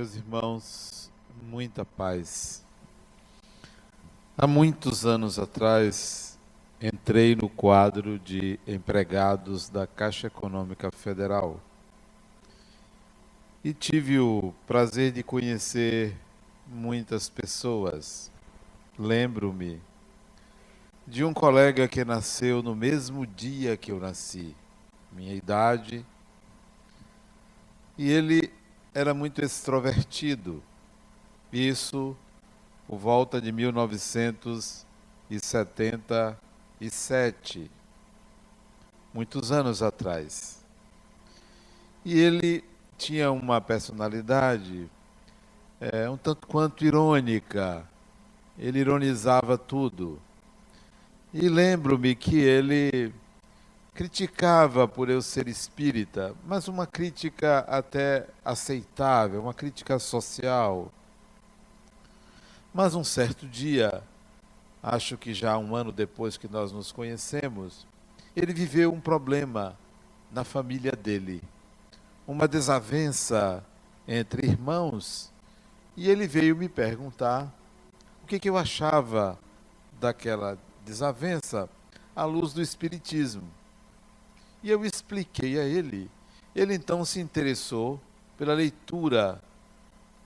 Meus irmãos, muita paz. Há muitos anos atrás, entrei no quadro de empregados da Caixa Econômica Federal e tive o prazer de conhecer muitas pessoas. Lembro-me de um colega que nasceu no mesmo dia que eu nasci, minha idade, e ele era muito extrovertido. Isso por volta de 1977, muitos anos atrás. E ele tinha uma personalidade é, um tanto quanto irônica. Ele ironizava tudo. E lembro-me que ele criticava por eu ser espírita, mas uma crítica até aceitável, uma crítica social. Mas um certo dia, acho que já um ano depois que nós nos conhecemos, ele viveu um problema na família dele, uma desavença entre irmãos, e ele veio me perguntar o que, que eu achava daquela desavença à luz do Espiritismo. E eu expliquei a ele. Ele então se interessou pela leitura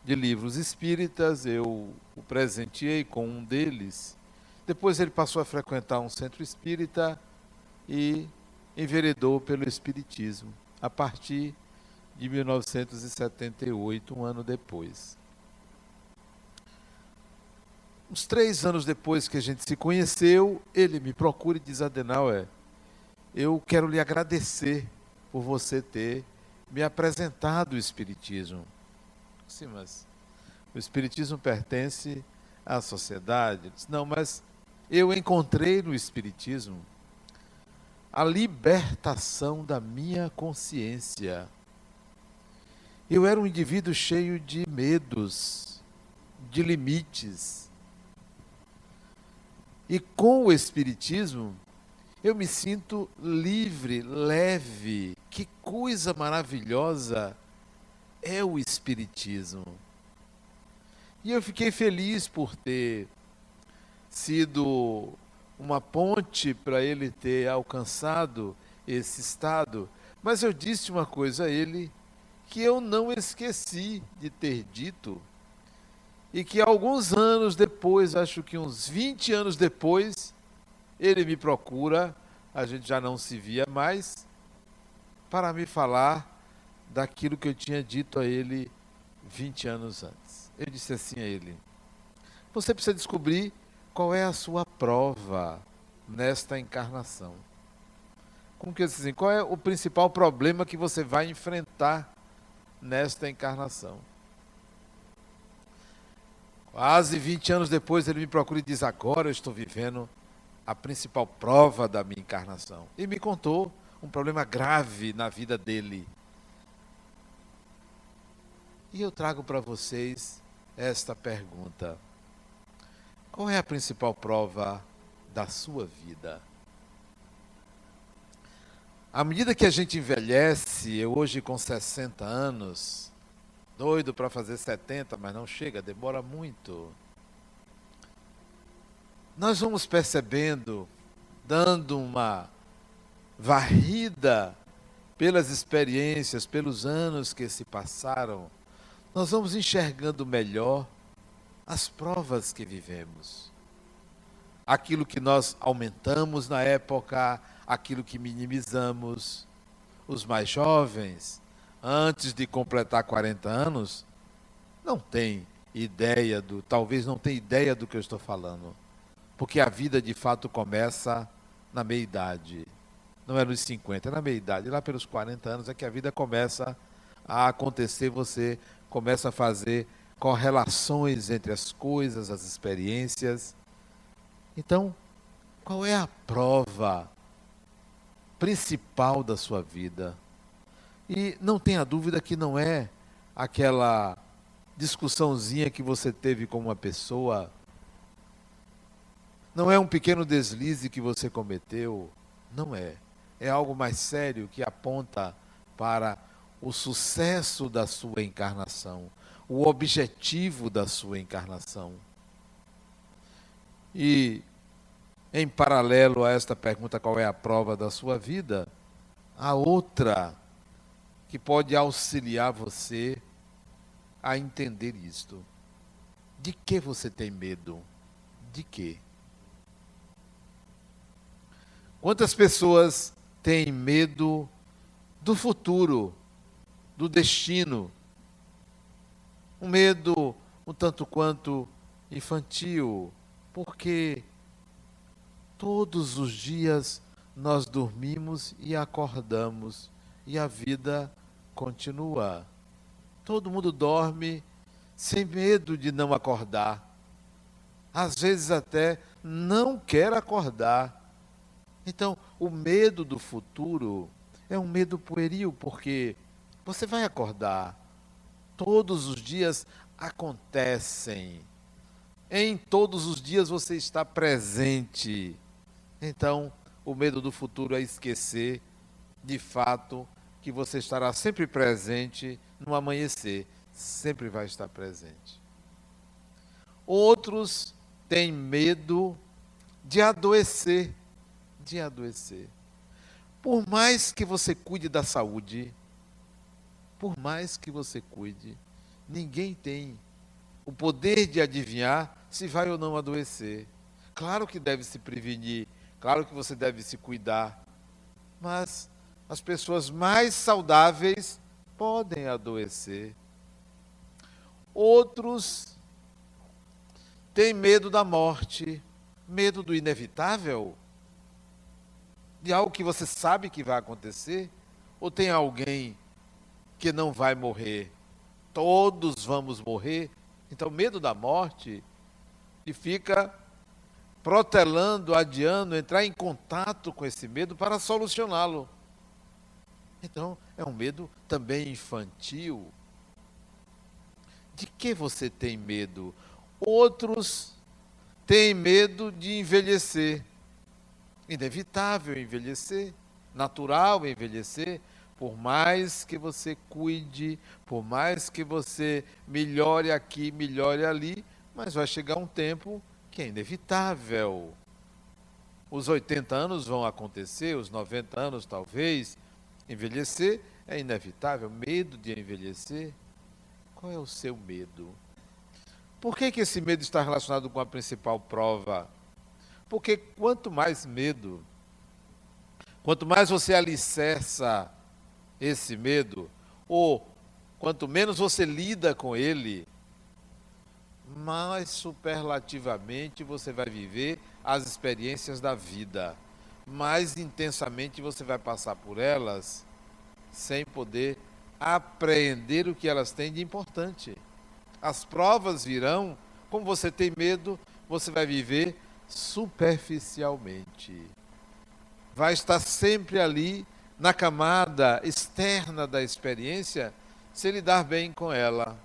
de livros espíritas, eu o presenteei com um deles. Depois ele passou a frequentar um centro espírita e enveredou pelo espiritismo, a partir de 1978, um ano depois. Uns três anos depois que a gente se conheceu, ele me procura e diz: Adenauer, eu quero lhe agradecer por você ter me apresentado o Espiritismo. Sim, mas o Espiritismo pertence à sociedade. Não, mas eu encontrei no Espiritismo a libertação da minha consciência. Eu era um indivíduo cheio de medos, de limites. E com o Espiritismo, eu me sinto livre, leve. Que coisa maravilhosa é o Espiritismo. E eu fiquei feliz por ter sido uma ponte para ele ter alcançado esse estado. Mas eu disse uma coisa a ele que eu não esqueci de ter dito e que alguns anos depois, acho que uns 20 anos depois, ele me procura, a gente já não se via mais, para me falar daquilo que eu tinha dito a ele 20 anos antes. Eu disse assim a ele: Você precisa descobrir qual é a sua prova nesta encarnação. Como que eu disse assim? Qual é o principal problema que você vai enfrentar nesta encarnação? Quase 20 anos depois ele me procura e diz: Agora eu estou vivendo a principal prova da minha encarnação. E me contou um problema grave na vida dele. E eu trago para vocês esta pergunta: Qual é a principal prova da sua vida? À medida que a gente envelhece, eu hoje com 60 anos, doido para fazer 70, mas não chega, demora muito nós vamos percebendo, dando uma varrida pelas experiências, pelos anos que se passaram, nós vamos enxergando melhor as provas que vivemos. Aquilo que nós aumentamos na época, aquilo que minimizamos. Os mais jovens, antes de completar 40 anos, não têm ideia do, talvez não tenham ideia do que eu estou falando porque a vida de fato começa na meia-idade. Não é nos 50, é na meia-idade. Lá pelos 40 anos é que a vida começa a acontecer, você começa a fazer correlações entre as coisas, as experiências. Então, qual é a prova principal da sua vida? E não tenha dúvida que não é aquela discussãozinha que você teve com uma pessoa não é um pequeno deslize que você cometeu, não é. É algo mais sério que aponta para o sucesso da sua encarnação, o objetivo da sua encarnação. E, em paralelo a esta pergunta, qual é a prova da sua vida? A outra que pode auxiliar você a entender isto. De que você tem medo? De quê? Quantas pessoas têm medo do futuro, do destino? Um medo um tanto quanto infantil, porque todos os dias nós dormimos e acordamos e a vida continua. Todo mundo dorme sem medo de não acordar. Às vezes até não quer acordar então, o medo do futuro é um medo pueril, porque você vai acordar. Todos os dias acontecem. Em todos os dias você está presente. Então, o medo do futuro é esquecer, de fato, que você estará sempre presente no amanhecer. Sempre vai estar presente. Outros têm medo de adoecer de adoecer. Por mais que você cuide da saúde, por mais que você cuide, ninguém tem o poder de adivinhar se vai ou não adoecer. Claro que deve se prevenir, claro que você deve se cuidar, mas as pessoas mais saudáveis podem adoecer. Outros têm medo da morte, medo do inevitável de algo que você sabe que vai acontecer? Ou tem alguém que não vai morrer? Todos vamos morrer. Então, medo da morte e fica protelando, adiando, entrar em contato com esse medo para solucioná-lo. Então, é um medo também infantil. De que você tem medo? Outros têm medo de envelhecer inevitável envelhecer, natural envelhecer, por mais que você cuide, por mais que você melhore aqui, melhore ali, mas vai chegar um tempo que é inevitável. Os 80 anos vão acontecer, os 90 anos talvez, envelhecer é inevitável, medo de envelhecer. Qual é o seu medo? Por que, que esse medo está relacionado com a principal prova porque quanto mais medo, quanto mais você alicerça esse medo, ou quanto menos você lida com ele, mais superlativamente você vai viver as experiências da vida. Mais intensamente você vai passar por elas sem poder apreender o que elas têm de importante. As provas virão, como você tem medo, você vai viver superficialmente. Vai estar sempre ali na camada externa da experiência, se lidar bem com ela.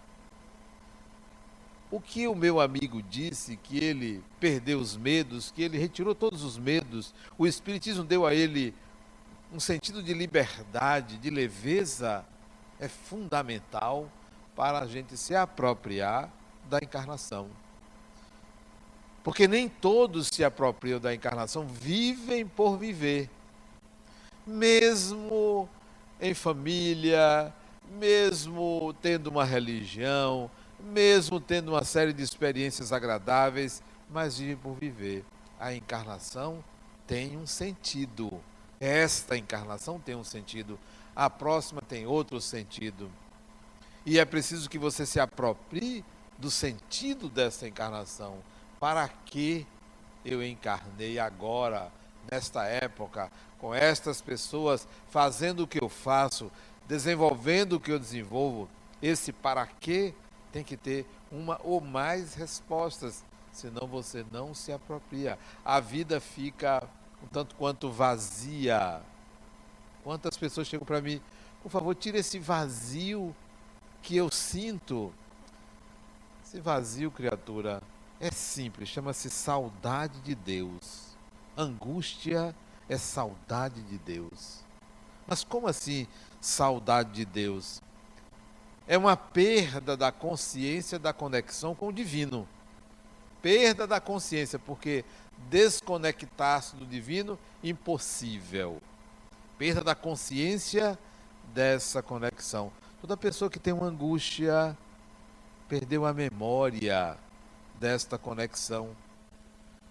O que o meu amigo disse, que ele perdeu os medos, que ele retirou todos os medos, o Espiritismo deu a ele um sentido de liberdade, de leveza, é fundamental para a gente se apropriar da encarnação. Porque nem todos se apropriam da encarnação, vivem por viver. Mesmo em família, mesmo tendo uma religião, mesmo tendo uma série de experiências agradáveis, mas vivem por viver. A encarnação tem um sentido. Esta encarnação tem um sentido. A próxima tem outro sentido. E é preciso que você se aproprie do sentido dessa encarnação para que eu encarnei agora, nesta época, com estas pessoas, fazendo o que eu faço, desenvolvendo o que eu desenvolvo. Esse para que tem que ter uma ou mais respostas, senão você não se apropria. A vida fica um tanto quanto vazia. Quantas pessoas chegam para mim, por favor, tire esse vazio que eu sinto. Esse vazio, criatura, é simples, chama-se saudade de Deus. Angústia é saudade de Deus. Mas como assim saudade de Deus? é uma perda da consciência da conexão com o divino. Perda da consciência, porque desconectar-se do divino, impossível. Perda da consciência dessa conexão. Toda pessoa que tem uma angústia perdeu a memória desta conexão.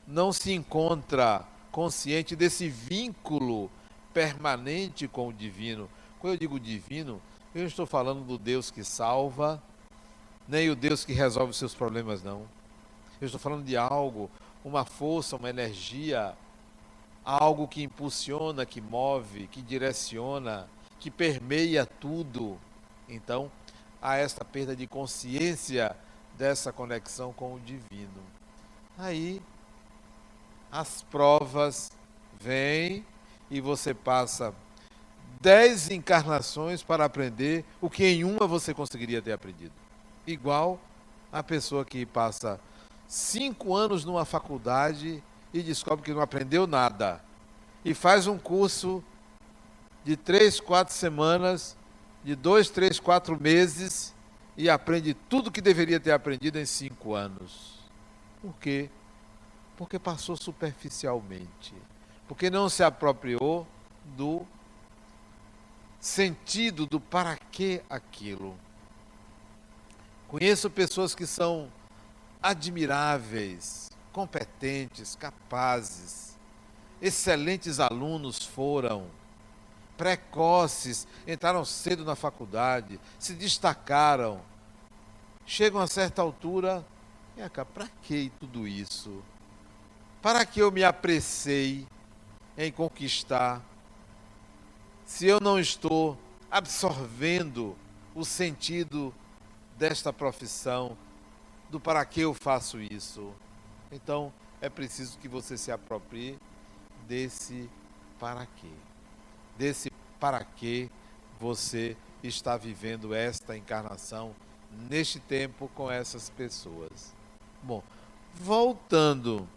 Não se encontra consciente desse vínculo permanente com o divino. Quando eu digo divino, eu não estou falando do Deus que salva, nem o Deus que resolve os seus problemas, não. Eu estou falando de algo, uma força, uma energia, algo que impulsiona, que move, que direciona, que permeia tudo. Então, há esta perda de consciência dessa conexão com o divino. Aí, as provas vêm e você passa dez encarnações para aprender o que em uma você conseguiria ter aprendido. Igual a pessoa que passa cinco anos numa faculdade e descobre que não aprendeu nada. E faz um curso de três, quatro semanas, de dois, três, quatro meses e aprende tudo que deveria ter aprendido em cinco anos. Por quê? Porque passou superficialmente. Porque não se apropriou do sentido do para que aquilo. Conheço pessoas que são admiráveis, competentes, capazes, excelentes alunos foram, precoces, entraram cedo na faculdade, se destacaram, chegam a certa altura, cá, para que tudo isso? Para que eu me apressei em conquistar se eu não estou absorvendo o sentido desta profissão, do para que eu faço isso. Então, é preciso que você se aproprie desse para quê. Desse para que você está vivendo esta encarnação neste tempo com essas pessoas. Bom, voltando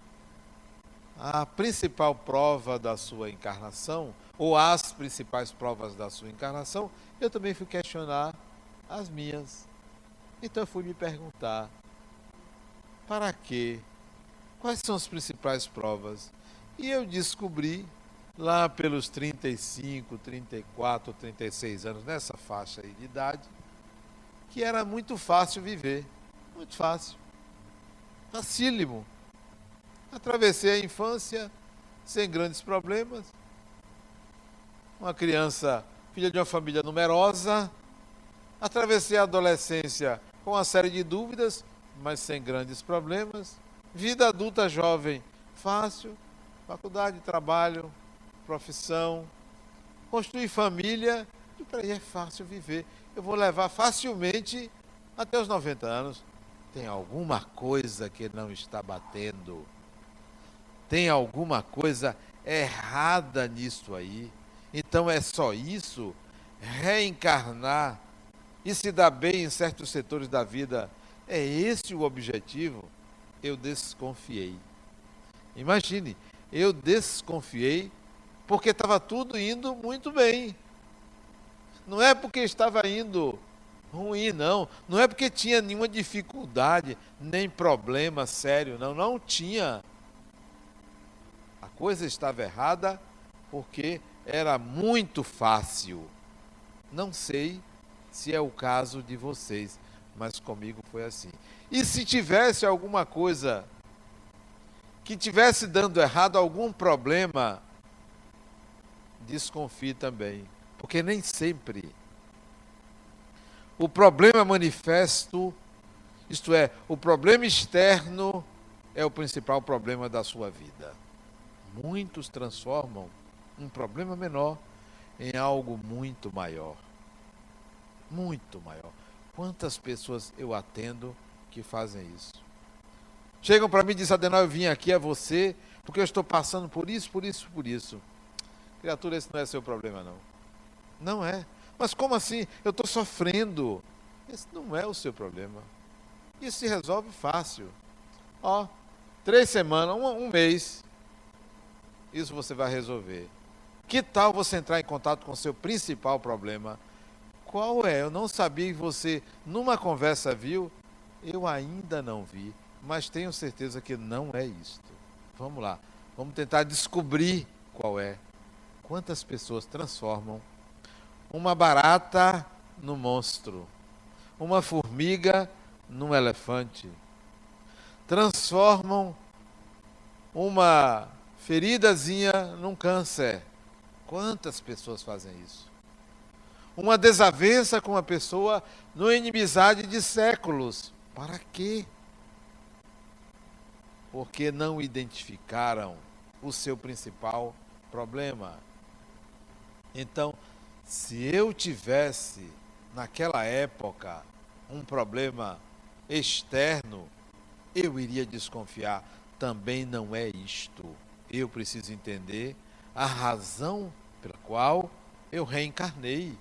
à principal prova da sua encarnação, ou as principais provas da sua encarnação, eu também fui questionar as minhas. Então eu fui me perguntar: para quê? Quais são as principais provas? E eu descobri, lá pelos 35, 34, 36 anos, nessa faixa aí de idade, que era muito fácil viver. Muito fácil. Facílimo. Atravessei a infância sem grandes problemas uma criança filha de uma família numerosa, atravessei a adolescência com uma série de dúvidas, mas sem grandes problemas. Vida adulta jovem, fácil, faculdade, trabalho, profissão, construir família, e para aí é fácil viver. Eu vou levar facilmente até os 90 anos. Tem alguma coisa que não está batendo. Tem alguma coisa errada nisso aí. Então é só isso? Reencarnar e se dar bem em certos setores da vida, é esse o objetivo? Eu desconfiei. Imagine, eu desconfiei porque estava tudo indo muito bem. Não é porque estava indo ruim, não. Não é porque tinha nenhuma dificuldade, nem problema sério, não. Não tinha. A coisa estava errada porque era muito fácil. Não sei se é o caso de vocês, mas comigo foi assim. E se tivesse alguma coisa que tivesse dando errado, algum problema, desconfie também, porque nem sempre o problema manifesto, isto é, o problema externo é o principal problema da sua vida. Muitos transformam um problema menor em algo muito maior. Muito maior. Quantas pessoas eu atendo que fazem isso? Chegam para mim e dizem, Adenal, eu vim aqui a você porque eu estou passando por isso, por isso, por isso. Criatura, esse não é seu problema, não. Não é. Mas como assim? Eu estou sofrendo. Esse não é o seu problema. Isso se resolve fácil. Ó, três semanas, um, um mês. Isso você vai resolver. Que tal você entrar em contato com o seu principal problema? Qual é? Eu não sabia que você, numa conversa, viu. Eu ainda não vi, mas tenho certeza que não é isto. Vamos lá, vamos tentar descobrir qual é. Quantas pessoas transformam uma barata no monstro, uma formiga num elefante, transformam uma feridazinha num câncer. Quantas pessoas fazem isso? Uma desavença com uma pessoa numa inimizade de séculos. Para quê? Porque não identificaram o seu principal problema. Então, se eu tivesse naquela época um problema externo, eu iria desconfiar. Também não é isto. Eu preciso entender a razão pela qual eu reencarnei.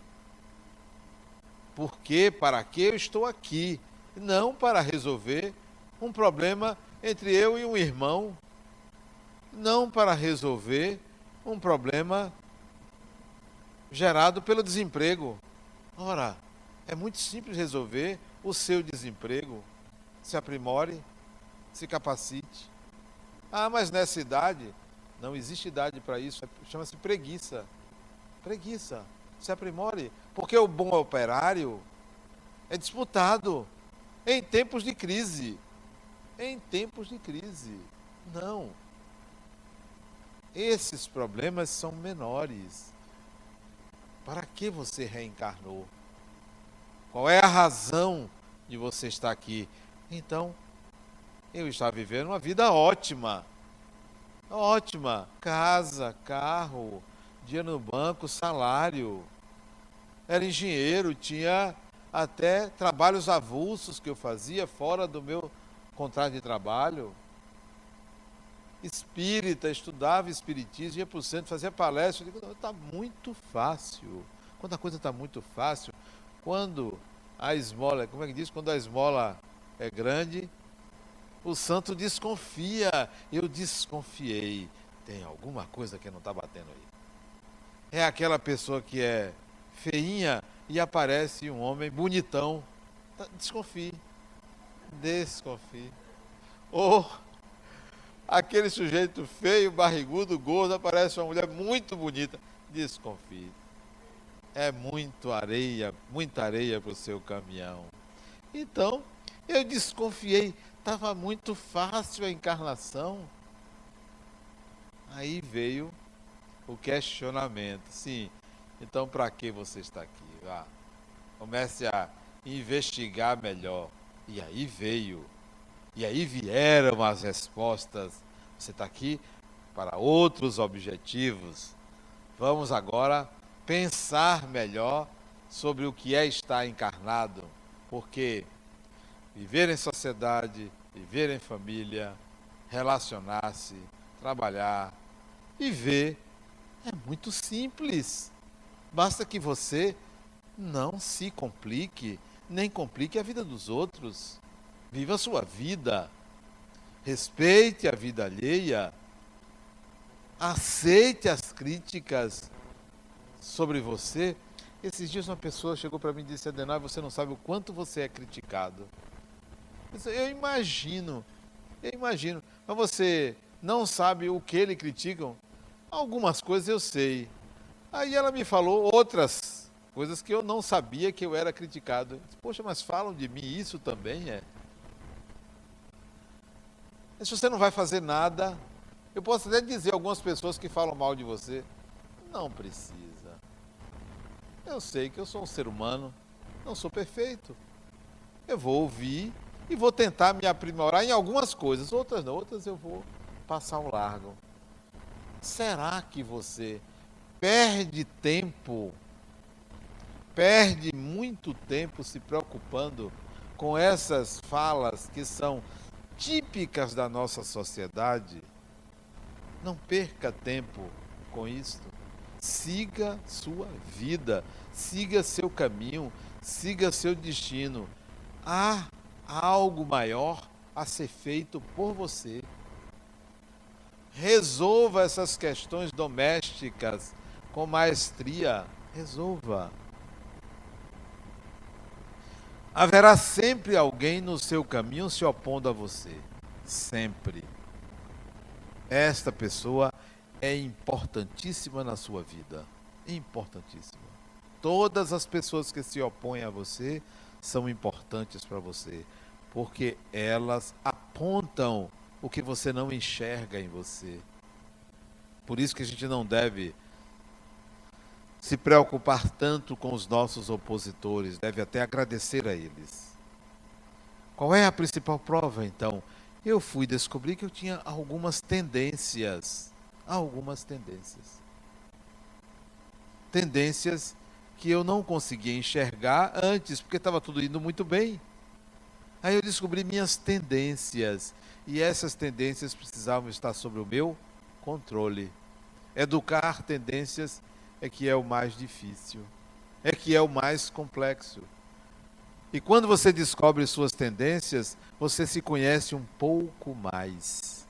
Por que, para que eu estou aqui? Não para resolver um problema entre eu e um irmão. Não para resolver um problema gerado pelo desemprego. Ora, é muito simples resolver o seu desemprego. Se aprimore, se capacite. Ah, mas nessa idade, não existe idade para isso, chama-se preguiça. Preguiça. Se aprimore. Porque o bom operário é disputado em tempos de crise. Em tempos de crise. Não. Esses problemas são menores. Para que você reencarnou? Qual é a razão de você estar aqui? Então, eu estava vivendo uma vida ótima. Ótima. Casa, carro, dia no banco, salário. Era engenheiro, tinha até trabalhos avulsos que eu fazia fora do meu contrato de trabalho. Espírita, estudava espiritismo, ia para o centro, fazia palestra. Eu digo, está muito fácil. Quando a coisa está muito fácil, quando a esmola, como é que diz? Quando a esmola é grande, o santo desconfia. Eu desconfiei. Tem alguma coisa que não está batendo aí. É aquela pessoa que é feinha e aparece um homem bonitão. Tá, desconfie. Desconfie. Ou aquele sujeito feio, barrigudo, gordo, aparece uma mulher muito bonita. Desconfie é muito areia, muita areia para o seu caminhão. Então, eu desconfiei, estava muito fácil a encarnação. Aí veio o questionamento. Sim, então para que você está aqui? Ah, comece a investigar melhor. E aí veio. E aí vieram as respostas. Você está aqui para outros objetivos. Vamos agora pensar melhor sobre o que é estar encarnado, porque viver em sociedade, viver em família, relacionar-se, trabalhar, viver é muito simples. Basta que você não se complique, nem complique a vida dos outros. Viva a sua vida. Respeite a vida alheia. Aceite as críticas sobre você. Esses dias uma pessoa chegou para mim e disse, Adenai, você não sabe o quanto você é criticado. Eu imagino, eu imagino. Mas você não sabe o que lhe criticam? Algumas coisas eu sei. Aí ela me falou outras coisas que eu não sabia que eu era criticado. Poxa, mas falam de mim, isso também é. Se você não vai fazer nada, eu posso até dizer algumas pessoas que falam mal de você. Não precisa. Eu sei que eu sou um ser humano, não sou perfeito. Eu vou ouvir e vou tentar me aprimorar em algumas coisas, outras não, outras eu vou passar um largo. Será que você perde tempo, perde muito tempo se preocupando com essas falas que são típicas da nossa sociedade? Não perca tempo com isso. Siga sua vida siga seu caminho, siga seu destino. Há algo maior a ser feito por você. Resolva essas questões domésticas com maestria. Resolva. Haverá sempre alguém no seu caminho se opondo a você. Sempre. Esta pessoa é importantíssima na sua vida. Importantíssima. Todas as pessoas que se opõem a você são importantes para você, porque elas apontam o que você não enxerga em você. Por isso que a gente não deve se preocupar tanto com os nossos opositores, deve até agradecer a eles. Qual é a principal prova, então? Eu fui descobrir que eu tinha algumas tendências. Algumas tendências. Tendências que eu não conseguia enxergar antes, porque estava tudo indo muito bem. Aí eu descobri minhas tendências. E essas tendências precisavam estar sob o meu controle. Educar tendências é que é o mais difícil, é que é o mais complexo. E quando você descobre suas tendências, você se conhece um pouco mais.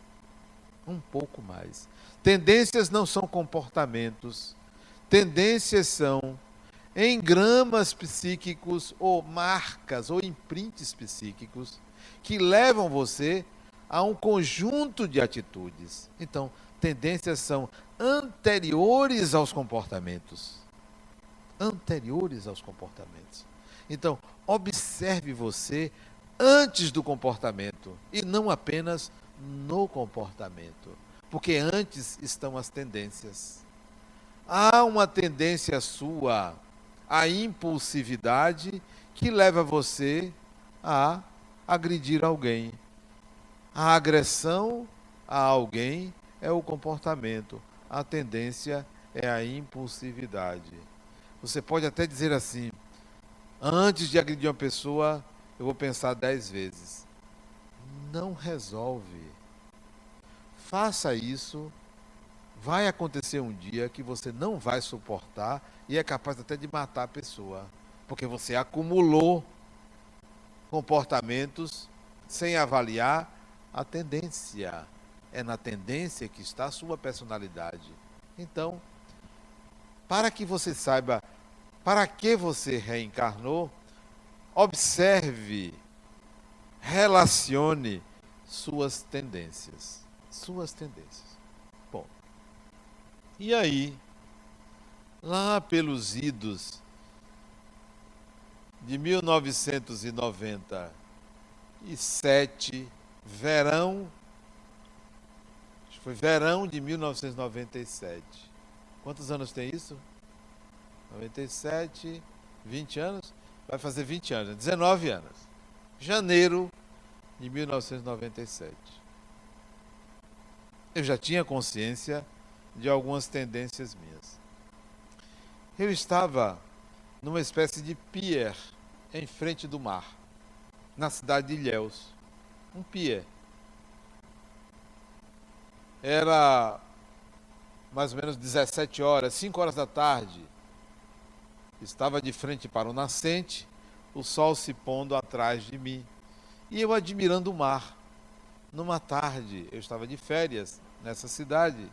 Um pouco mais. Tendências não são comportamentos, tendências são engramas psíquicos ou marcas ou imprints psíquicos que levam você a um conjunto de atitudes. Então, tendências são anteriores aos comportamentos. Anteriores aos comportamentos. Então, observe você antes do comportamento e não apenas no comportamento, porque antes estão as tendências. Há uma tendência sua à impulsividade que leva você a agredir alguém. A agressão a alguém é o comportamento, a tendência é a impulsividade. Você pode até dizer assim: antes de agredir uma pessoa, eu vou pensar dez vezes. Não resolve. Faça isso. Vai acontecer um dia que você não vai suportar e é capaz até de matar a pessoa, porque você acumulou comportamentos sem avaliar a tendência é na tendência que está a sua personalidade. Então, para que você saiba para que você reencarnou, observe, relacione suas tendências. Suas tendências. Bom, e aí, lá pelos idos de 1997, verão foi verão de 1997. Quantos anos tem isso? 97, 20 anos? Vai fazer 20 anos, 19 anos. Janeiro de 1997. Eu já tinha consciência de algumas tendências minhas. Eu estava numa espécie de pier em frente do mar, na cidade de Ilhéus. Um pier era mais ou menos 17 horas, 5 horas da tarde. Estava de frente para o nascente, o sol se pondo atrás de mim. E eu admirando o mar. Numa tarde, eu estava de férias nessa cidade,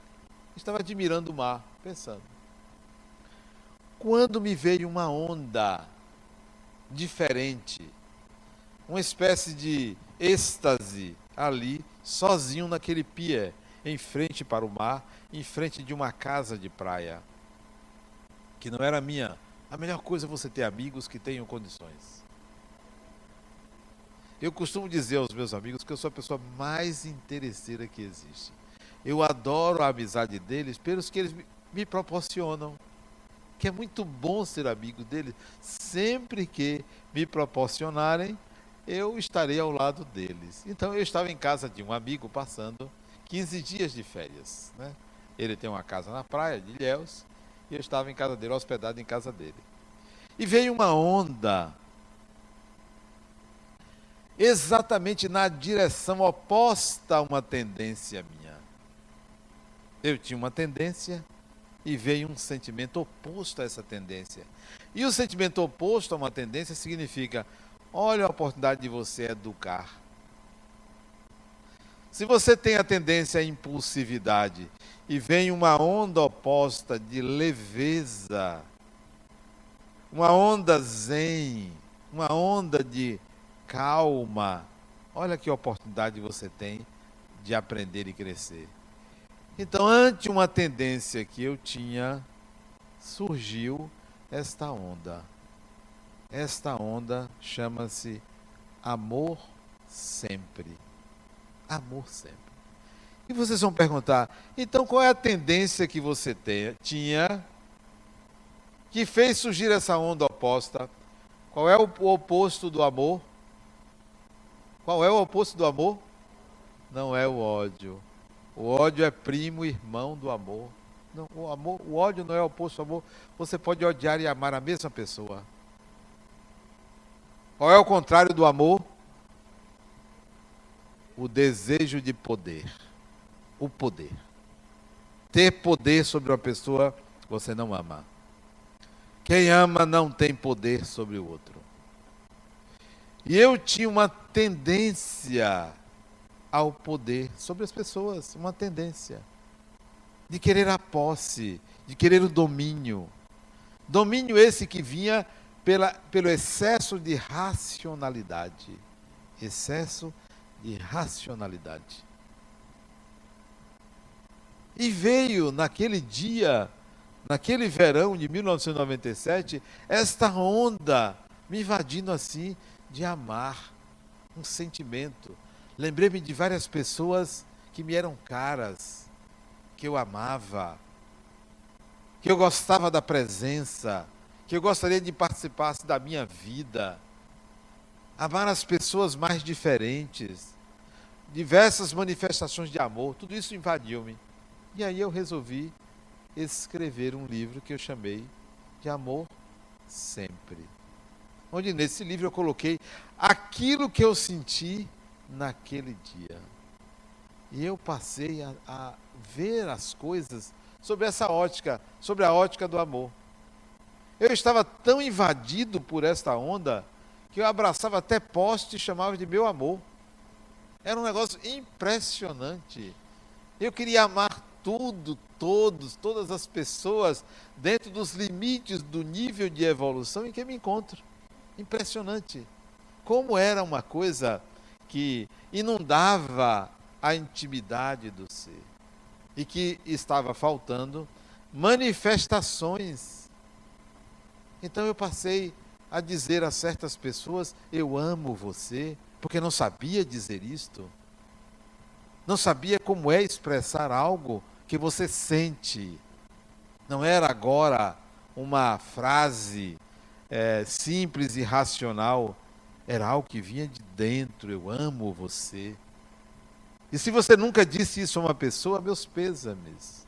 estava admirando o mar, pensando. Quando me veio uma onda diferente, uma espécie de êxtase ali, sozinho naquele pier em frente para o mar, em frente de uma casa de praia, que não era minha. A melhor coisa é você ter amigos que tenham condições. Eu costumo dizer aos meus amigos que eu sou a pessoa mais interesseira que existe. Eu adoro a amizade deles pelos que eles me proporcionam. Que é muito bom ser amigo deles. Sempre que me proporcionarem, eu estarei ao lado deles. Então eu estava em casa de um amigo passando 15 dias de férias. Né? Ele tem uma casa na praia de Ilhéus e eu estava em casa dele, hospedado em casa dele. E veio uma onda exatamente na direção oposta a uma tendência minha. Eu tinha uma tendência e veio um sentimento oposto a essa tendência. E o sentimento oposto a uma tendência significa: olha a oportunidade de você educar se você tem a tendência à impulsividade e vem uma onda oposta de leveza, uma onda zen, uma onda de calma. Olha que oportunidade você tem de aprender e crescer. Então, ante uma tendência que eu tinha, surgiu esta onda. Esta onda chama-se amor sempre. Amor sempre. E vocês vão perguntar, então qual é a tendência que você tem, tinha que fez surgir essa onda oposta? Qual é o oposto do amor? Qual é o oposto do amor? Não é o ódio. O ódio é primo irmão do amor. Não, o, amor, o ódio não é o oposto do amor. Você pode odiar e amar a mesma pessoa. Qual é o contrário do amor? O desejo de poder. O poder. Ter poder sobre uma pessoa você não ama. Quem ama não tem poder sobre o outro. E eu tinha uma tendência ao poder sobre as pessoas, uma tendência de querer a posse, de querer o domínio. Domínio esse que vinha pela, pelo excesso de racionalidade. Excesso de racionalidade. E veio naquele dia, naquele verão de 1997, esta onda me invadindo assim de amar um sentimento. Lembrei-me de várias pessoas que me eram caras, que eu amava, que eu gostava da presença, que eu gostaria de participar da minha vida. Amar as pessoas mais diferentes, diversas manifestações de amor, tudo isso invadiu-me. E aí eu resolvi escrever um livro que eu chamei de Amor Sempre. Onde nesse livro eu coloquei aquilo que eu senti naquele dia. E eu passei a, a ver as coisas sobre essa ótica, sobre a ótica do amor. Eu estava tão invadido por esta onda que eu abraçava até poste e chamava de meu amor. Era um negócio impressionante. Eu queria amar tudo, todos, todas as pessoas dentro dos limites do nível de evolução em que me encontro. Impressionante. Como era uma coisa que inundava a intimidade do ser e que estava faltando manifestações então eu passei a dizer a certas pessoas: Eu amo você, porque não sabia dizer isto. Não sabia como é expressar algo que você sente. Não era agora uma frase é, simples e racional, era algo que vinha de dentro. Eu amo você. E se você nunca disse isso a uma pessoa, meus pêsames.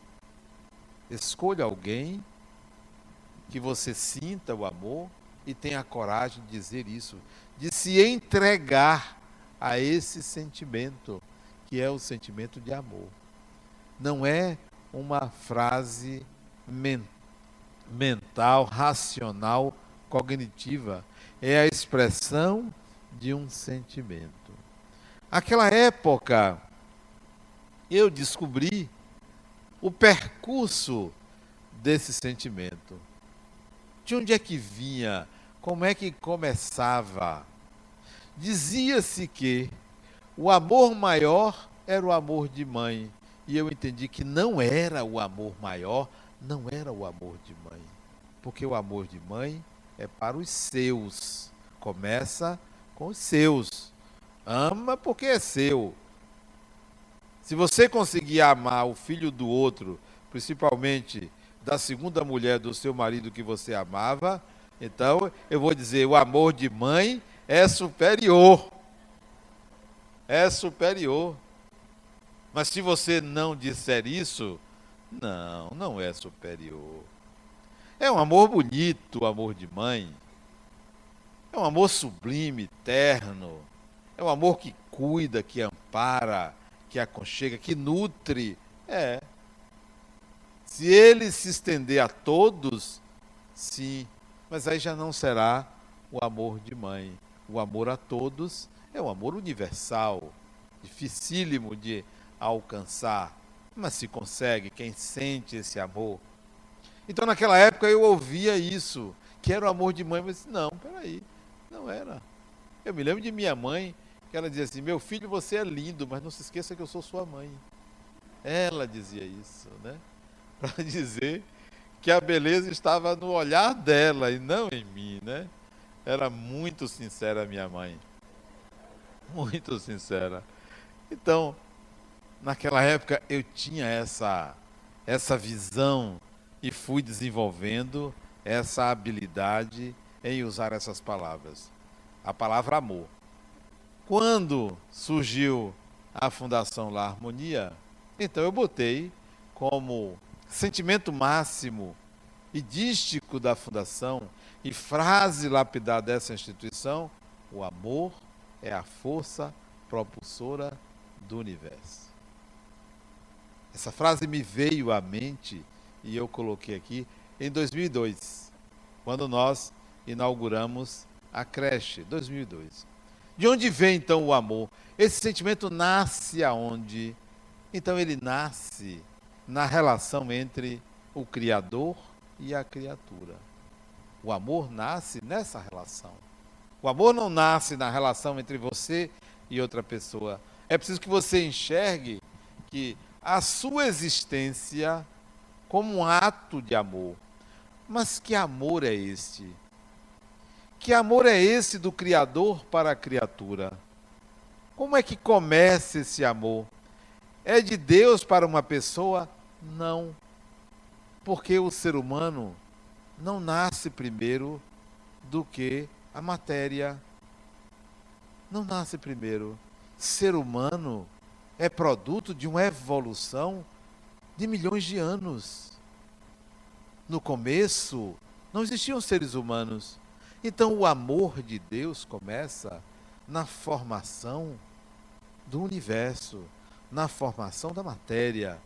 Escolha alguém que você sinta o amor e tenha coragem de dizer isso, de se entregar a esse sentimento, que é o sentimento de amor. Não é uma frase men mental, racional, cognitiva, é a expressão de um sentimento. Aquela época, eu descobri o percurso desse sentimento. De onde é que vinha? Como é que começava? Dizia-se que o amor maior era o amor de mãe. E eu entendi que não era o amor maior, não era o amor de mãe. Porque o amor de mãe é para os seus. Começa com os seus. Ama porque é seu. Se você conseguir amar o filho do outro, principalmente da segunda mulher do seu marido que você amava, então eu vou dizer: o amor de mãe é superior. É superior. Mas se você não disser isso, não, não é superior. É um amor bonito, o amor de mãe. É um amor sublime, eterno. É um amor que cuida, que ampara, que aconchega, que nutre. É. Se ele se estender a todos, sim, mas aí já não será o amor de mãe. O amor a todos é um amor universal, dificílimo de alcançar, mas se consegue, quem sente esse amor. Então naquela época eu ouvia isso, que era o amor de mãe, mas não, peraí, Não era. Eu me lembro de minha mãe, que ela dizia assim: Meu filho, você é lindo, mas não se esqueça que eu sou sua mãe. Ela dizia isso, né? Para dizer que a beleza estava no olhar dela e não em mim, né? Era muito sincera minha mãe. Muito sincera. Então, naquela época eu tinha essa essa visão e fui desenvolvendo essa habilidade em usar essas palavras. A palavra amor. Quando surgiu a Fundação La Harmonia, então eu botei como sentimento máximo e dístico da fundação e frase lapidar dessa instituição: o amor é a força propulsora do universo. Essa frase me veio à mente e eu coloquei aqui em 2002, quando nós inauguramos a creche, 2002. De onde vem então o amor? Esse sentimento nasce aonde? Então ele nasce na relação entre o Criador e a criatura. O amor nasce nessa relação. O amor não nasce na relação entre você e outra pessoa. É preciso que você enxergue que a sua existência como um ato de amor. Mas que amor é este? Que amor é esse do Criador para a criatura? Como é que começa esse amor? É de Deus para uma pessoa? Não. Porque o ser humano não nasce primeiro do que a matéria. Não nasce primeiro. Ser humano é produto de uma evolução de milhões de anos. No começo, não existiam seres humanos. Então, o amor de Deus começa na formação do universo, na formação da matéria,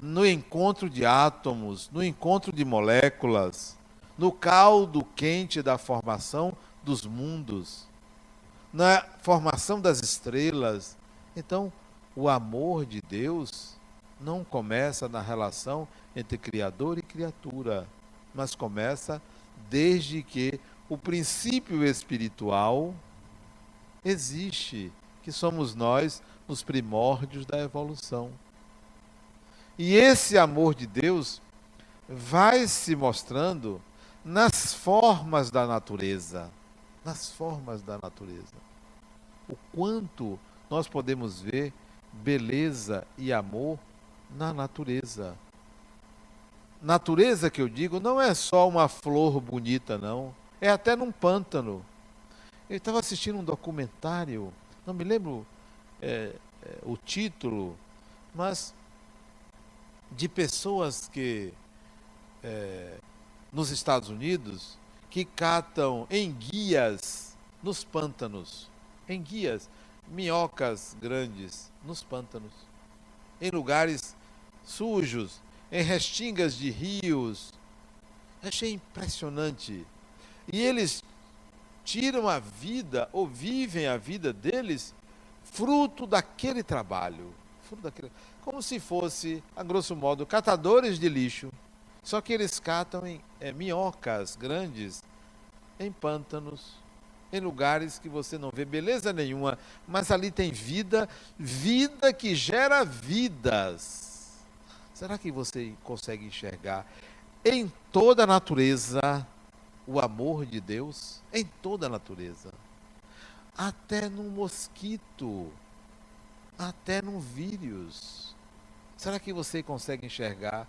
no encontro de átomos, no encontro de moléculas, no caldo quente da formação dos mundos, na formação das estrelas. Então, o amor de Deus não começa na relação entre Criador e criatura, mas começa desde que o princípio espiritual existe, que somos nós nos primórdios da evolução. E esse amor de Deus vai se mostrando nas formas da natureza, nas formas da natureza. O quanto nós podemos ver beleza e amor na natureza. Natureza que eu digo não é só uma flor bonita, não. É até num pântano. Eu estava assistindo um documentário, não me lembro é, é, o título, mas de pessoas que é, nos Estados Unidos que catam em guias nos pântanos, em guias, minhocas grandes nos pântanos, em lugares sujos, em restingas de rios. Achei impressionante. E eles tiram a vida ou vivem a vida deles fruto daquele trabalho, daquele, como se fosse, a grosso modo, catadores de lixo. Só que eles catam em é, minhocas grandes, em pântanos, em lugares que você não vê beleza nenhuma, mas ali tem vida, vida que gera vidas. Será que você consegue enxergar em toda a natureza o amor de Deus? Em toda a natureza. Até no mosquito, até no vírus. Será que você consegue enxergar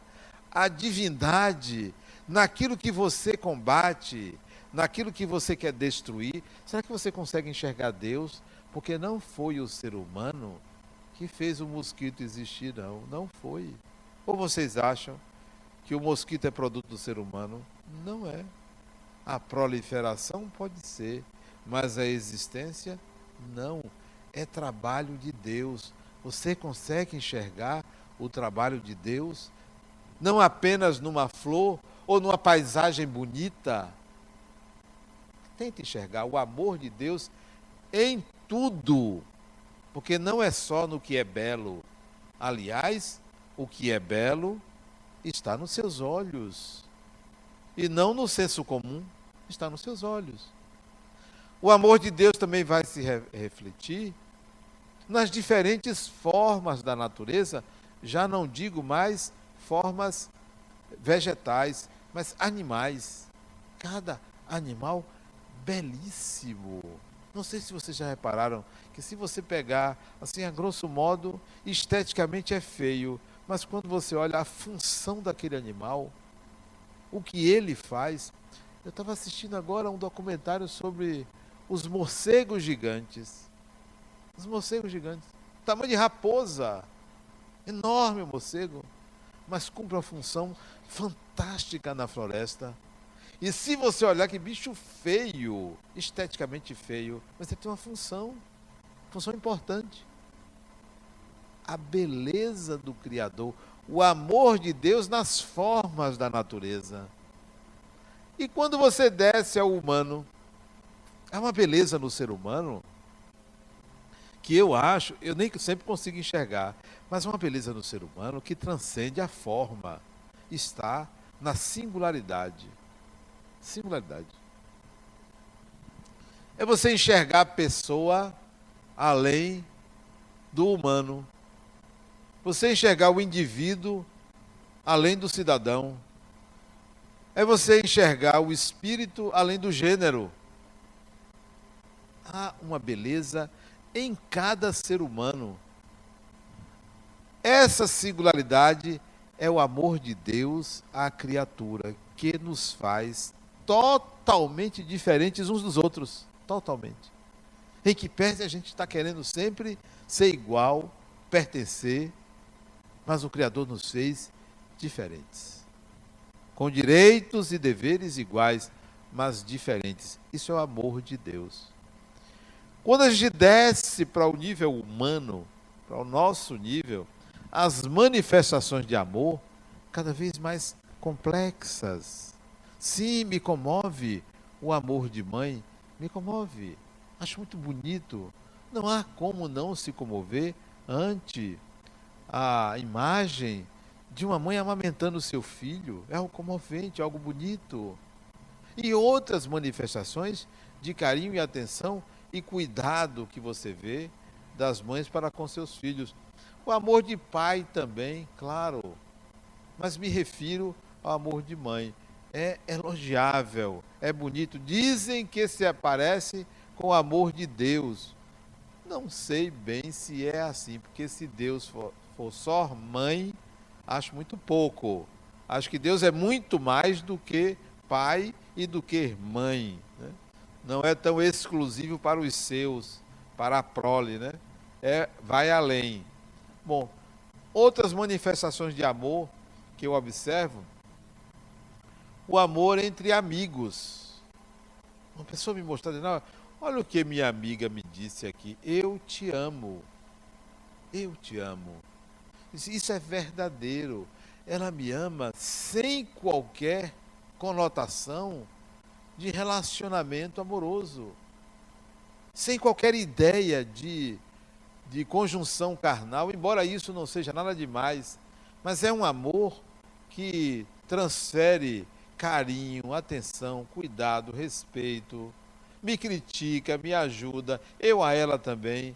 a divindade naquilo que você combate, naquilo que você quer destruir? Será que você consegue enxergar Deus? Porque não foi o ser humano que fez o mosquito existir, não. Não foi. Ou vocês acham que o mosquito é produto do ser humano? Não é. A proliferação pode ser, mas a existência não. É trabalho de Deus. Você consegue enxergar o trabalho de Deus não apenas numa flor ou numa paisagem bonita. Tente enxergar o amor de Deus em tudo, porque não é só no que é belo. Aliás, o que é belo está nos seus olhos. E não no senso comum, está nos seus olhos. O amor de Deus também vai se re refletir nas diferentes formas da natureza, já não digo mais formas vegetais, mas animais. Cada animal belíssimo. Não sei se vocês já repararam que se você pegar, assim, a grosso modo, esteticamente é feio, mas quando você olha a função daquele animal, o que ele faz. Eu estava assistindo agora um documentário sobre os morcegos gigantes. Os morcegos gigantes. Tamanho de raposa. Enorme o morcego. Mas cumpre uma função fantástica na floresta. E se você olhar que bicho feio, esteticamente feio, mas ele tem uma função, função importante. A beleza do Criador, o amor de Deus nas formas da natureza. E quando você desce ao humano, há uma beleza no ser humano que eu acho, eu nem sempre consigo enxergar, mas uma beleza no ser humano que transcende a forma, está na singularidade. Singularidade. É você enxergar a pessoa além do humano. Você enxergar o indivíduo além do cidadão. É você enxergar o espírito além do gênero há uma beleza em cada ser humano. Essa singularidade é o amor de Deus à criatura, que nos faz totalmente diferentes uns dos outros. Totalmente. Em que pese a gente está querendo sempre ser igual, pertencer, mas o Criador nos fez diferentes. Com direitos e deveres iguais, mas diferentes. Isso é o amor de Deus. Quando a gente desce para o nível humano, para o nosso nível, as manifestações de amor cada vez mais complexas. Sim, me comove o amor de mãe, me comove. Acho muito bonito. Não há como não se comover ante a imagem de uma mãe amamentando seu filho. É algo comovente, algo bonito. E outras manifestações de carinho e atenção e cuidado que você vê das mães para com seus filhos. O amor de pai também, claro, mas me refiro ao amor de mãe. É elogiável, é bonito. Dizem que se aparece com o amor de Deus. Não sei bem se é assim, porque se Deus for, for só mãe, acho muito pouco. Acho que Deus é muito mais do que pai e do que mãe não é tão exclusivo para os seus, para a prole, né? É, vai além. Bom, outras manifestações de amor que eu observo, o amor entre amigos. Uma pessoa me mostrou, não, olha o que minha amiga me disse aqui, eu te amo, eu te amo. Isso é verdadeiro. Ela me ama sem qualquer conotação de relacionamento amoroso, sem qualquer ideia de, de conjunção carnal, embora isso não seja nada demais, mas é um amor que transfere carinho, atenção, cuidado, respeito, me critica, me ajuda, eu a ela também.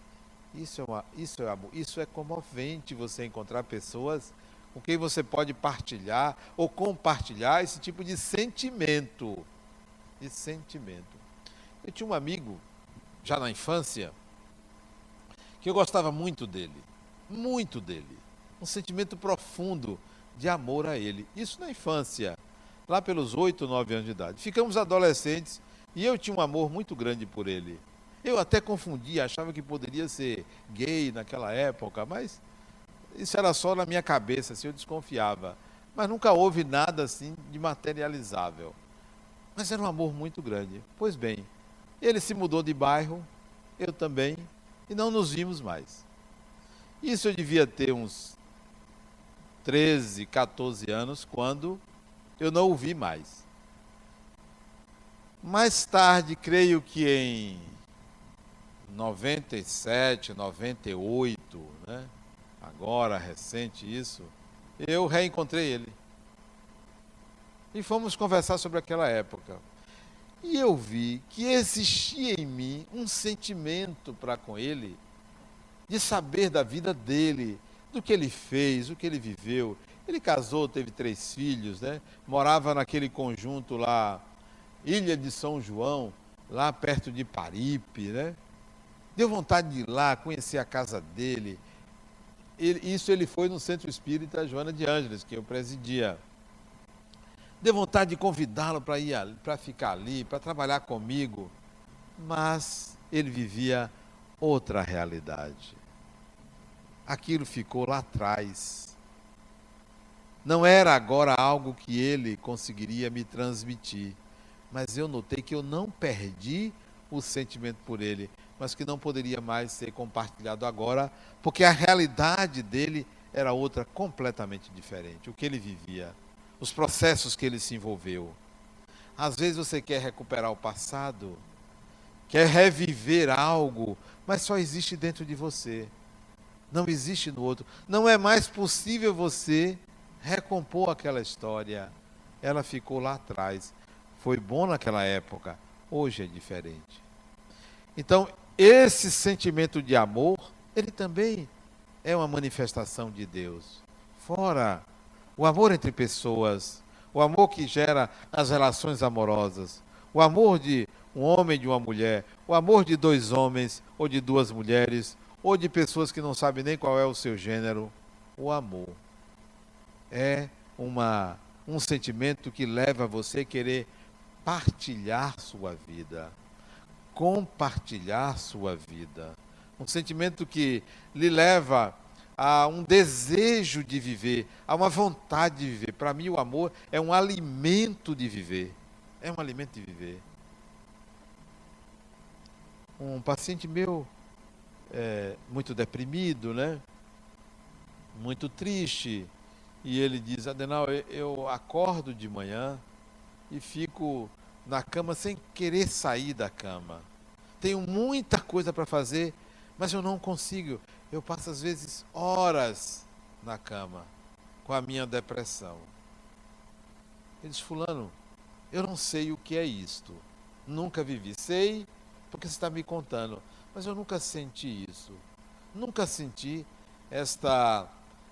Isso é, uma, isso é amor, isso é comovente você encontrar pessoas com quem você pode partilhar ou compartilhar esse tipo de sentimento de sentimento. Eu tinha um amigo, já na infância, que eu gostava muito dele, muito dele. Um sentimento profundo de amor a ele. Isso na infância, lá pelos oito, nove anos de idade. Ficamos adolescentes e eu tinha um amor muito grande por ele. Eu até confundia, achava que poderia ser gay naquela época, mas isso era só na minha cabeça, assim, eu desconfiava. Mas nunca houve nada assim de materializável. Mas era um amor muito grande. Pois bem, ele se mudou de bairro, eu também, e não nos vimos mais. Isso eu devia ter uns 13, 14 anos, quando eu não o vi mais. Mais tarde, creio que em 97, 98, né? agora recente isso, eu reencontrei ele e fomos conversar sobre aquela época. E eu vi que existia em mim um sentimento para com ele, de saber da vida dele, do que ele fez, o que ele viveu. Ele casou, teve três filhos, né? morava naquele conjunto lá, Ilha de São João, lá perto de Paripe. Né? Deu vontade de ir lá, conhecer a casa dele. Ele, isso ele foi no Centro Espírita Joana de Ângeles, que eu presidia. Deu vontade de convidá-lo para ir para ficar ali, para trabalhar comigo, mas ele vivia outra realidade. Aquilo ficou lá atrás. Não era agora algo que ele conseguiria me transmitir, mas eu notei que eu não perdi o sentimento por ele, mas que não poderia mais ser compartilhado agora, porque a realidade dele era outra completamente diferente, o que ele vivia os processos que ele se envolveu. Às vezes você quer recuperar o passado, quer reviver algo, mas só existe dentro de você. Não existe no outro. Não é mais possível você recompor aquela história. Ela ficou lá atrás. Foi bom naquela época, hoje é diferente. Então, esse sentimento de amor, ele também é uma manifestação de Deus. Fora o amor entre pessoas, o amor que gera as relações amorosas, o amor de um homem e de uma mulher, o amor de dois homens ou de duas mulheres, ou de pessoas que não sabem nem qual é o seu gênero. O amor é uma, um sentimento que leva você a querer partilhar sua vida, compartilhar sua vida. Um sentimento que lhe leva a um desejo de viver, a uma vontade de viver. Para mim, o amor é um alimento de viver. É um alimento de viver. Um paciente meu, é, muito deprimido, né? muito triste, e ele diz: Adenal, eu acordo de manhã e fico na cama sem querer sair da cama. Tenho muita coisa para fazer, mas eu não consigo. Eu passo às vezes horas na cama com a minha depressão. Ele diz, fulano, eu não sei o que é isto. Nunca vivi. Sei porque você está me contando, mas eu nunca senti isso. Nunca senti esta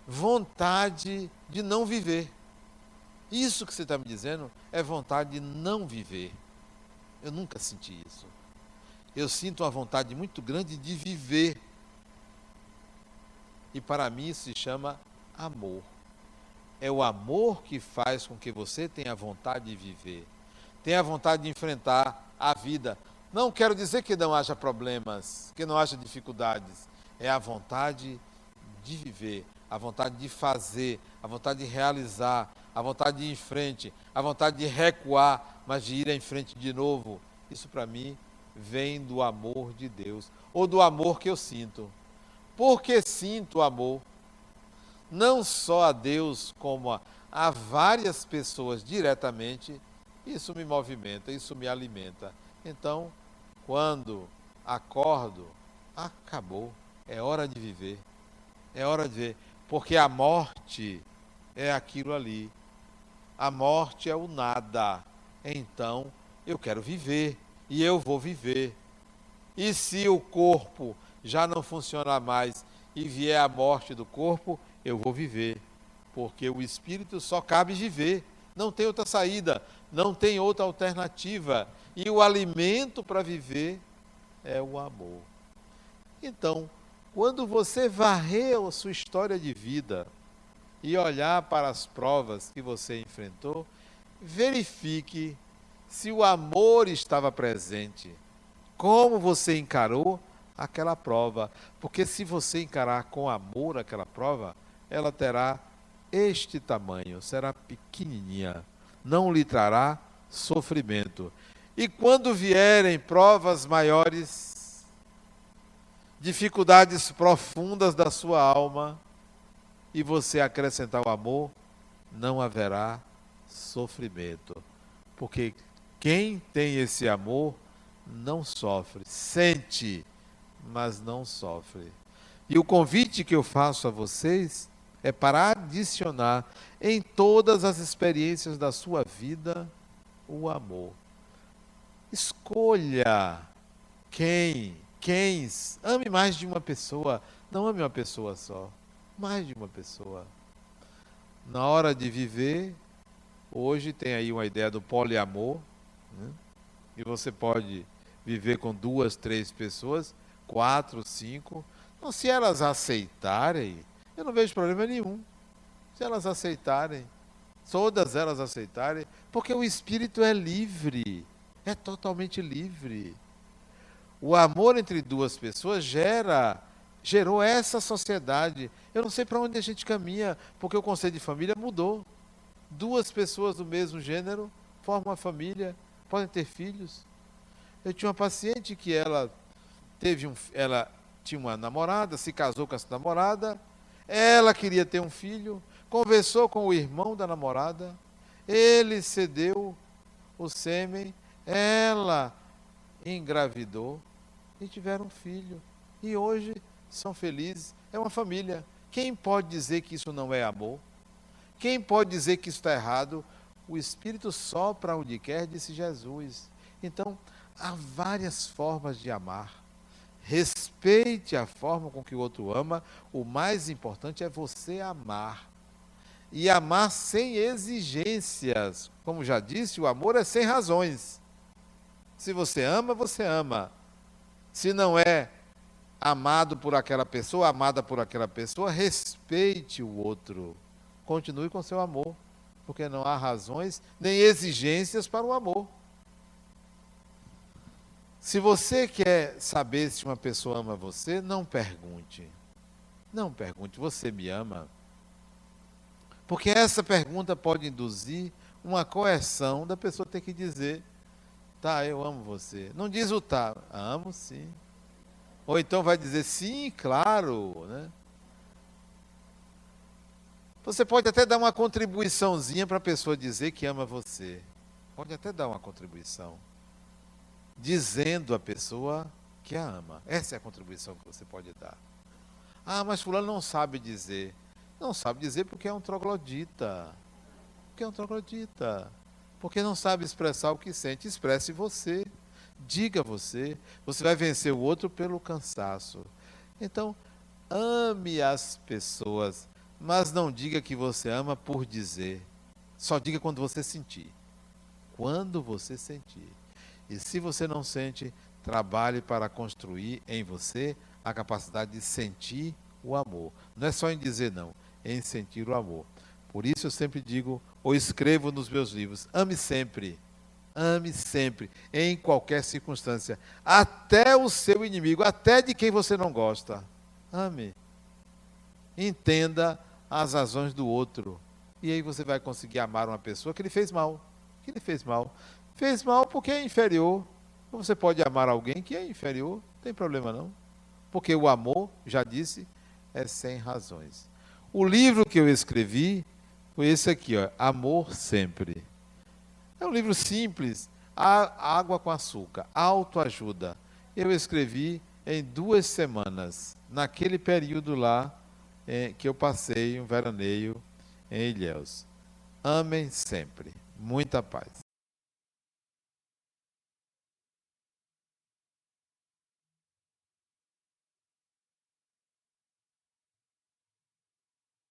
vontade de não viver. Isso que você está me dizendo é vontade de não viver. Eu nunca senti isso. Eu sinto uma vontade muito grande de viver e para mim isso se chama amor. É o amor que faz com que você tenha vontade de viver, tenha vontade de enfrentar a vida. Não quero dizer que não haja problemas, que não haja dificuldades. É a vontade de viver, a vontade de fazer, a vontade de realizar, a vontade de ir em frente, a vontade de recuar, mas de ir em frente de novo. Isso para mim vem do amor de Deus, ou do amor que eu sinto porque sinto amor, não só a Deus, como a, a várias pessoas diretamente, isso me movimenta, isso me alimenta. Então, quando acordo, acabou, é hora de viver, é hora de ver, porque a morte é aquilo ali, a morte é o nada. Então, eu quero viver e eu vou viver. E se o corpo já não funciona mais e vier a morte do corpo, eu vou viver. Porque o espírito só cabe viver, não tem outra saída, não tem outra alternativa. E o alimento para viver é o amor. Então, quando você varrer a sua história de vida e olhar para as provas que você enfrentou, verifique se o amor estava presente, como você encarou aquela prova. Porque se você encarar com amor aquela prova, ela terá este tamanho, será pequenininha, não lhe trará sofrimento. E quando vierem provas maiores, dificuldades profundas da sua alma, e você acrescentar o amor, não haverá sofrimento. Porque quem tem esse amor não sofre, sente mas não sofre. E o convite que eu faço a vocês é para adicionar em todas as experiências da sua vida o amor. Escolha quem, quem. Ame mais de uma pessoa. Não ame uma pessoa só. Mais de uma pessoa. Na hora de viver, hoje tem aí uma ideia do poliamor. Né? E você pode viver com duas, três pessoas, quatro, cinco. Então, se elas aceitarem, eu não vejo problema nenhum. Se elas aceitarem, todas elas aceitarem, porque o espírito é livre, é totalmente livre. O amor entre duas pessoas gera gerou essa sociedade. Eu não sei para onde a gente caminha, porque o conceito de família mudou. Duas pessoas do mesmo gênero formam uma família, podem ter filhos. Eu tinha uma paciente que ela teve um, ela tinha uma namorada, se casou com essa namorada, ela queria ter um filho, conversou com o irmão da namorada, ele cedeu o sêmen, ela engravidou e tiveram um filho. E hoje são felizes, é uma família. Quem pode dizer que isso não é amor? Quem pode dizer que isso está errado? O Espírito sopra onde quer, disse Jesus. Então, há várias formas de amar. Respeite a forma com que o outro ama. O mais importante é você amar. E amar sem exigências. Como já disse, o amor é sem razões. Se você ama, você ama. Se não é amado por aquela pessoa, amada por aquela pessoa, respeite o outro. Continue com seu amor, porque não há razões nem exigências para o amor. Se você quer saber se uma pessoa ama você, não pergunte. Não pergunte, você me ama? Porque essa pergunta pode induzir uma coerção da pessoa ter que dizer Tá, eu amo você. Não diz o tá, amo sim. Ou então vai dizer sim, claro, né? Você pode até dar uma contribuiçãozinha para a pessoa dizer que ama você. Pode até dar uma contribuição. Dizendo a pessoa que a ama. Essa é a contribuição que você pode dar. Ah, mas fulano não sabe dizer. Não sabe dizer porque é um troglodita. Porque é um troglodita porque não sabe expressar o que sente. Expresse você, diga você. Você vai vencer o outro pelo cansaço. Então, ame as pessoas, mas não diga que você ama por dizer. Só diga quando você sentir. Quando você sentir. E se você não sente, trabalhe para construir em você a capacidade de sentir o amor. Não é só em dizer não, é em sentir o amor. Por isso eu sempre digo, ou escrevo nos meus livros, ame sempre. Ame sempre, em qualquer circunstância, até o seu inimigo, até de quem você não gosta. Ame. Entenda as razões do outro. E aí você vai conseguir amar uma pessoa que lhe fez mal. Que lhe fez mal. Fez mal porque é inferior. Você pode amar alguém que é inferior, não tem problema não. Porque o amor, já disse, é sem razões. O livro que eu escrevi foi esse aqui, ó, Amor Sempre. É um livro simples, água com açúcar, autoajuda. Eu escrevi em duas semanas, naquele período lá em, que eu passei um veraneio em Ilhéus. Amem sempre. Muita paz.